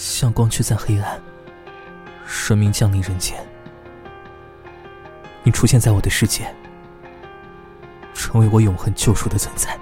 像光驱散黑暗神明降临人间。你出现在我的世界成为我永恒救赎的存在。